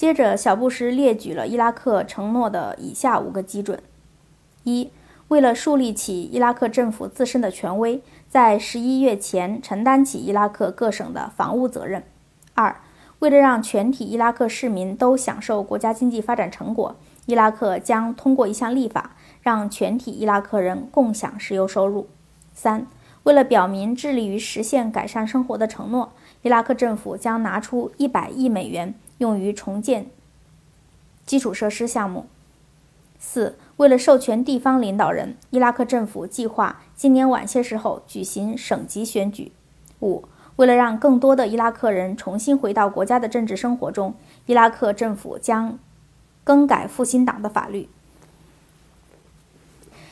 接着，小布什列举了伊拉克承诺的以下五个基准：一、为了树立起伊拉克政府自身的权威，在十一月前承担起伊拉克各省的防务责任；二、为了让全体伊拉克市民都享受国家经济发展成果，伊拉克将通过一项立法，让全体伊拉克人共享石油收入；三、为了表明致力于实现改善生活的承诺，伊拉克政府将拿出一百亿美元用于重建基础设施项目；四、为了授权地方领导人，伊拉克政府计划今年晚些时候举行省级选举；五。为了让更多的伊拉克人重新回到国家的政治生活中，伊拉克政府将更改复兴党的法律。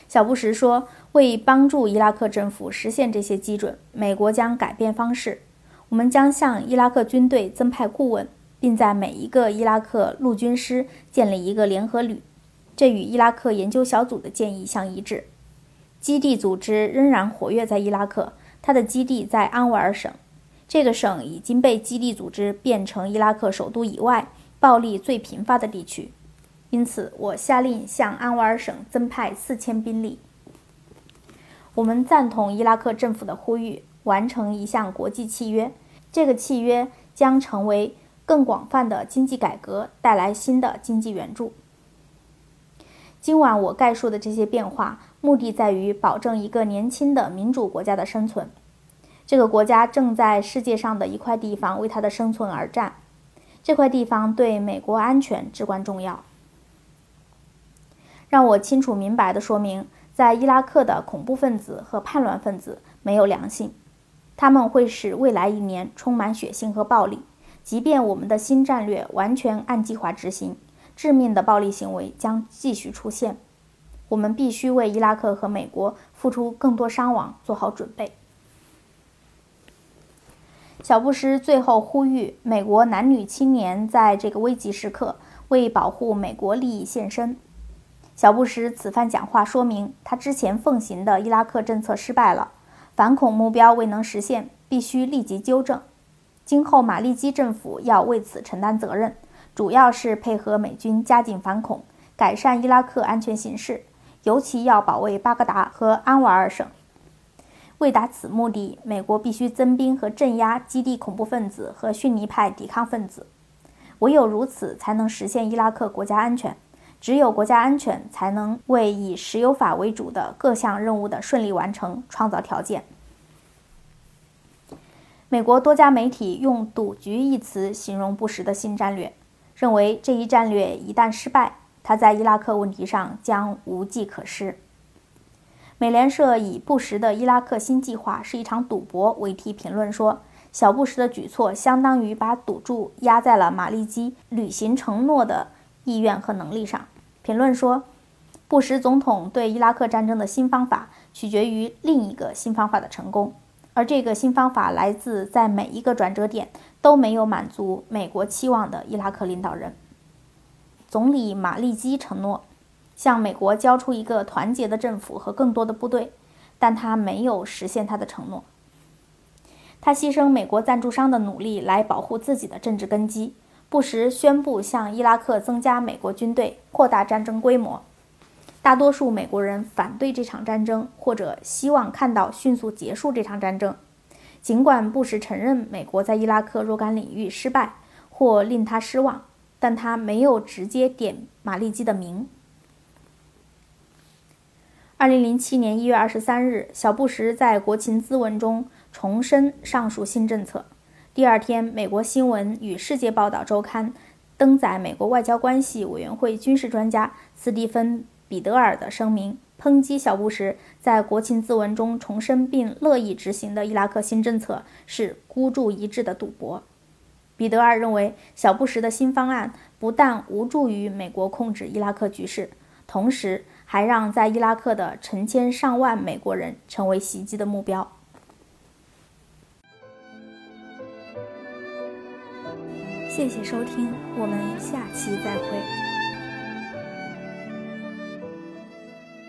小布什说：“为帮助伊拉克政府实现这些基准，美国将改变方式。我们将向伊拉克军队增派顾问，并在每一个伊拉克陆军师建立一个联合旅。这与伊拉克研究小组的建议相一致。基地组织仍然活跃在伊拉克，它的基地在安瓦尔省。”这个省已经被基地组织变成伊拉克首都以外暴力最频发的地区，因此我下令向安瓦尔省增派四千兵力。我们赞同伊拉克政府的呼吁，完成一项国际契约。这个契约将成为更广泛的经济改革带来新的经济援助。今晚我概述的这些变化，目的在于保证一个年轻的民主国家的生存。这个国家正在世界上的一块地方为它的生存而战，这块地方对美国安全至关重要。让我清楚明白地说明，在伊拉克的恐怖分子和叛乱分子没有良心，他们会使未来一年充满血腥和暴力。即便我们的新战略完全按计划执行，致命的暴力行为将继续出现。我们必须为伊拉克和美国付出更多伤亡做好准备。小布什最后呼吁美国男女青年在这个危急时刻为保护美国利益献身。小布什此番讲话说明，他之前奉行的伊拉克政策失败了，反恐目标未能实现，必须立即纠正。今后马利基政府要为此承担责任，主要是配合美军加紧反恐，改善伊拉克安全形势，尤其要保卫巴格达和安瓦尔省。为达此目的，美国必须增兵和镇压基地恐怖分子和逊尼派抵抗分子。唯有如此，才能实现伊拉克国家安全。只有国家安全，才能为以石油法为主的各项任务的顺利完成创造条件。美国多家媒体用“赌局”一词形容布什的新战略，认为这一战略一旦失败，他在伊拉克问题上将无计可施。美联社以“布什的伊拉克新计划是一场赌博”为题评论说：“小布什的举措相当于把赌注压在了马利基履行承诺的意愿和能力上。”评论说：“布什总统对伊拉克战争的新方法取决于另一个新方法的成功，而这个新方法来自在每一个转折点都没有满足美国期望的伊拉克领导人。”总理马利基承诺。向美国交出一个团结的政府和更多的部队，但他没有实现他的承诺。他牺牲美国赞助商的努力来保护自己的政治根基。不时宣布向伊拉克增加美国军队，扩大战争规模。大多数美国人反对这场战争，或者希望看到迅速结束这场战争。尽管布什承认美国在伊拉克若干领域失败或令他失望，但他没有直接点马利基的名。二零零七年一月二十三日，小布什在国情咨文中重申上述新政策。第二天，美国新闻与世界报道周刊登载美国外交关系委员会军事专家斯蒂芬·彼得尔的声明，抨击小布什在国情咨文中重申并乐意执行的伊拉克新政策是孤注一掷的赌博。彼得尔认为，小布什的新方案不但无助于美国控制伊拉克局势，同时。还让在伊拉克的成千上万美国人成为袭击的目标。谢谢收听，我们下期再会。